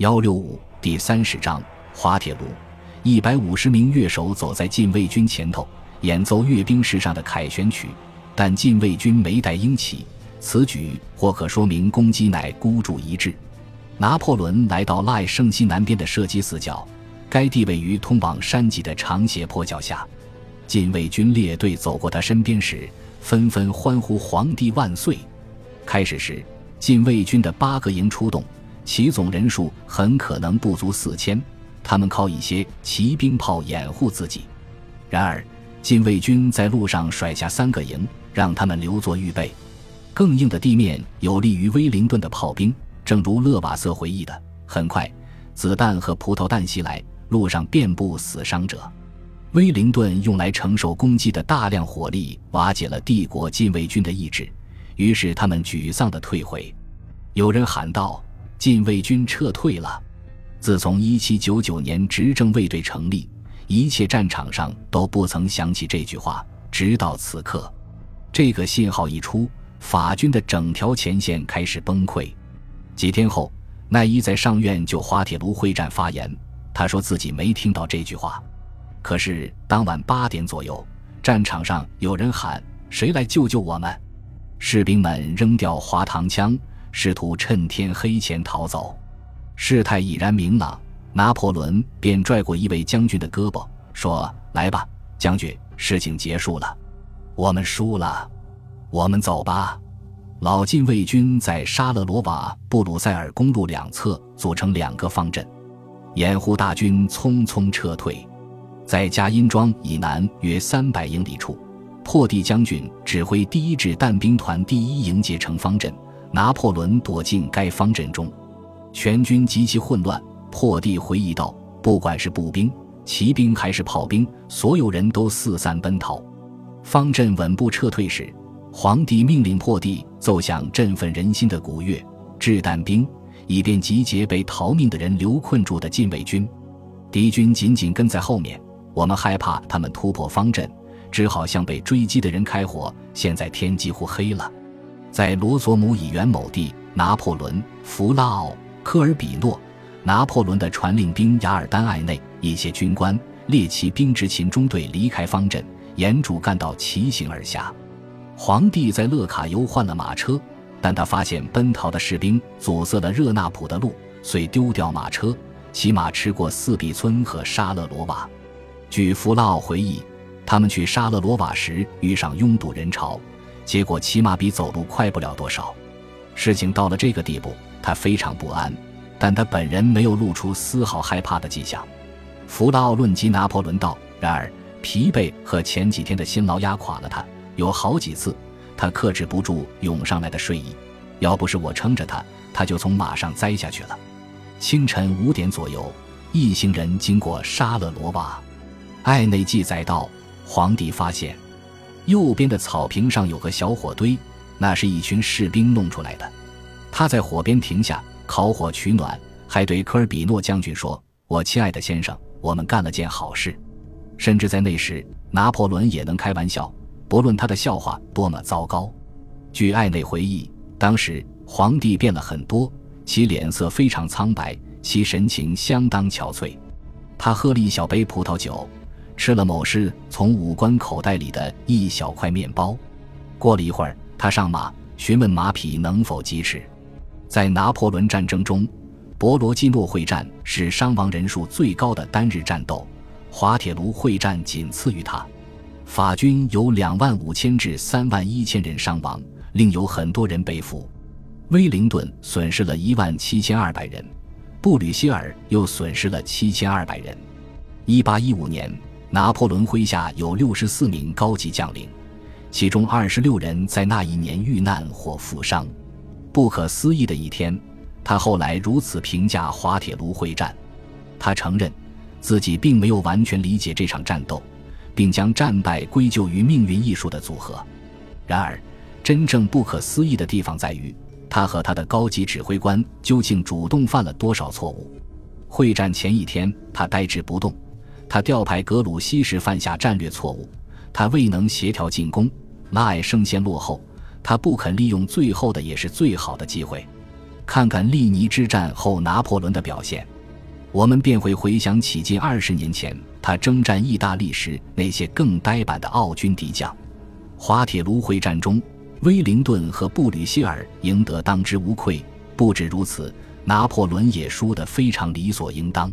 幺六五第三十章滑铁卢，一百五十名乐手走在禁卫军前头，演奏阅兵式上的凯旋曲，但禁卫军没带鹰旗。此举或可说明攻击乃孤注一掷。拿破仑来到赖圣西南边的射击死角，该地位于通往山脊的长斜坡脚下。禁卫军列队走过他身边时，纷纷欢呼“皇帝万岁”。开始时，禁卫军的八个营出动。其总人数很可能不足四千，他们靠一些骑兵炮掩护自己。然而，禁卫军在路上甩下三个营，让他们留作预备。更硬的地面有利于威灵顿的炮兵，正如勒瓦瑟回忆的。很快，子弹和葡萄弹袭来，路上遍布死伤者。威灵顿用来承受攻击的大量火力瓦解了帝国禁卫军的意志，于是他们沮丧地退回。有人喊道。禁卫军撤退了。自从1799年执政卫队成立，一切战场上都不曾想起这句话，直到此刻。这个信号一出，法军的整条前线开始崩溃。几天后，奈伊在上院就滑铁卢会战发言，他说自己没听到这句话。可是当晚八点左右，战场上有人喊：“谁来救救我们？”士兵们扔掉滑膛枪。试图趁天黑前逃走，事态已然明朗，拿破仑便拽过一位将军的胳膊，说：“来吧，将军，事情结束了，我们输了，我们走吧。”老禁卫军在沙勒罗瓦布鲁塞尔公路两侧组成两个方阵，掩护大军匆匆撤退。在加因庄以南约三百英里处，破地将军指挥第一支弹兵团第一营结成方阵。拿破仑躲进该方阵中，全军极其混乱。破地回忆道：“不管是步兵、骑兵还是炮兵，所有人都四散奔逃。方阵稳步撤退时，皇帝命令破地奏响振奋人心的鼓乐，掷弹兵，以便集结被逃命的人留困住的禁卫军。敌军紧紧跟在后面，我们害怕他们突破方阵，只好向被追击的人开火。现在天几乎黑了。”在罗索姆以原某地，拿破仑、弗拉奥、科尔比诺、拿破仑的传令兵雅尔丹艾内一些军官、猎骑兵执勤中队离开方阵，沿主干道骑行而下。皇帝在勒卡尤换了马车，但他发现奔逃的士兵阻塞了热纳普的路，遂丢掉马车，骑马驰过四壁村和沙勒罗瓦。据弗拉奥回忆，他们去沙勒罗瓦时遇上拥堵人潮。结果骑马比走路快不了多少，事情到了这个地步，他非常不安，但他本人没有露出丝毫害怕的迹象。弗拉奥论及拿破仑道：“然而疲惫和前几天的辛劳压垮了他，有好几次他克制不住涌上来的睡意，要不是我撑着他，他就从马上栽下去了。”清晨五点左右，一行人经过沙勒罗瓦，艾内记载道：“皇帝发现。”右边的草坪上有个小火堆，那是一群士兵弄出来的。他在火边停下，烤火取暖，还对科尔比诺将军说：“我亲爱的先生，我们干了件好事。”甚至在那时，拿破仑也能开玩笑，不论他的笑话多么糟糕。据艾内回忆，当时皇帝变了很多，其脸色非常苍白，其神情相当憔悴。他喝了一小杯葡萄酒。吃了某师从武官口袋里的一小块面包，过了一会儿，他上马询问马匹能否疾驰。在拿破仑战争中，博罗基诺会战是伤亡人数最高的单日战斗，滑铁卢会战仅次于它。法军有两万五千至三万一千人伤亡，另有很多人被俘。威灵顿损失了一万七千二百人，布吕歇尔又损失了七千二百人。一八一五年。拿破仑麾下有六十四名高级将领，其中二十六人在那一年遇难或负伤。不可思议的一天，他后来如此评价滑铁卢会战：他承认自己并没有完全理解这场战斗，并将战败归咎于命运艺术的组合。然而，真正不可思议的地方在于，他和他的高级指挥官究竟主动犯了多少错误。会战前一天，他呆滞不动。他调派格鲁希时犯下战略错误，他未能协调进攻，拉埃圣线落后，他不肯利用最后的也是最好的机会。看看利尼之战后拿破仑的表现，我们便会回想起近二十年前他征战意大利时那些更呆板的奥军敌将。滑铁卢会战中，威灵顿和布吕歇尔赢得当之无愧。不止如此，拿破仑也输得非常理所应当。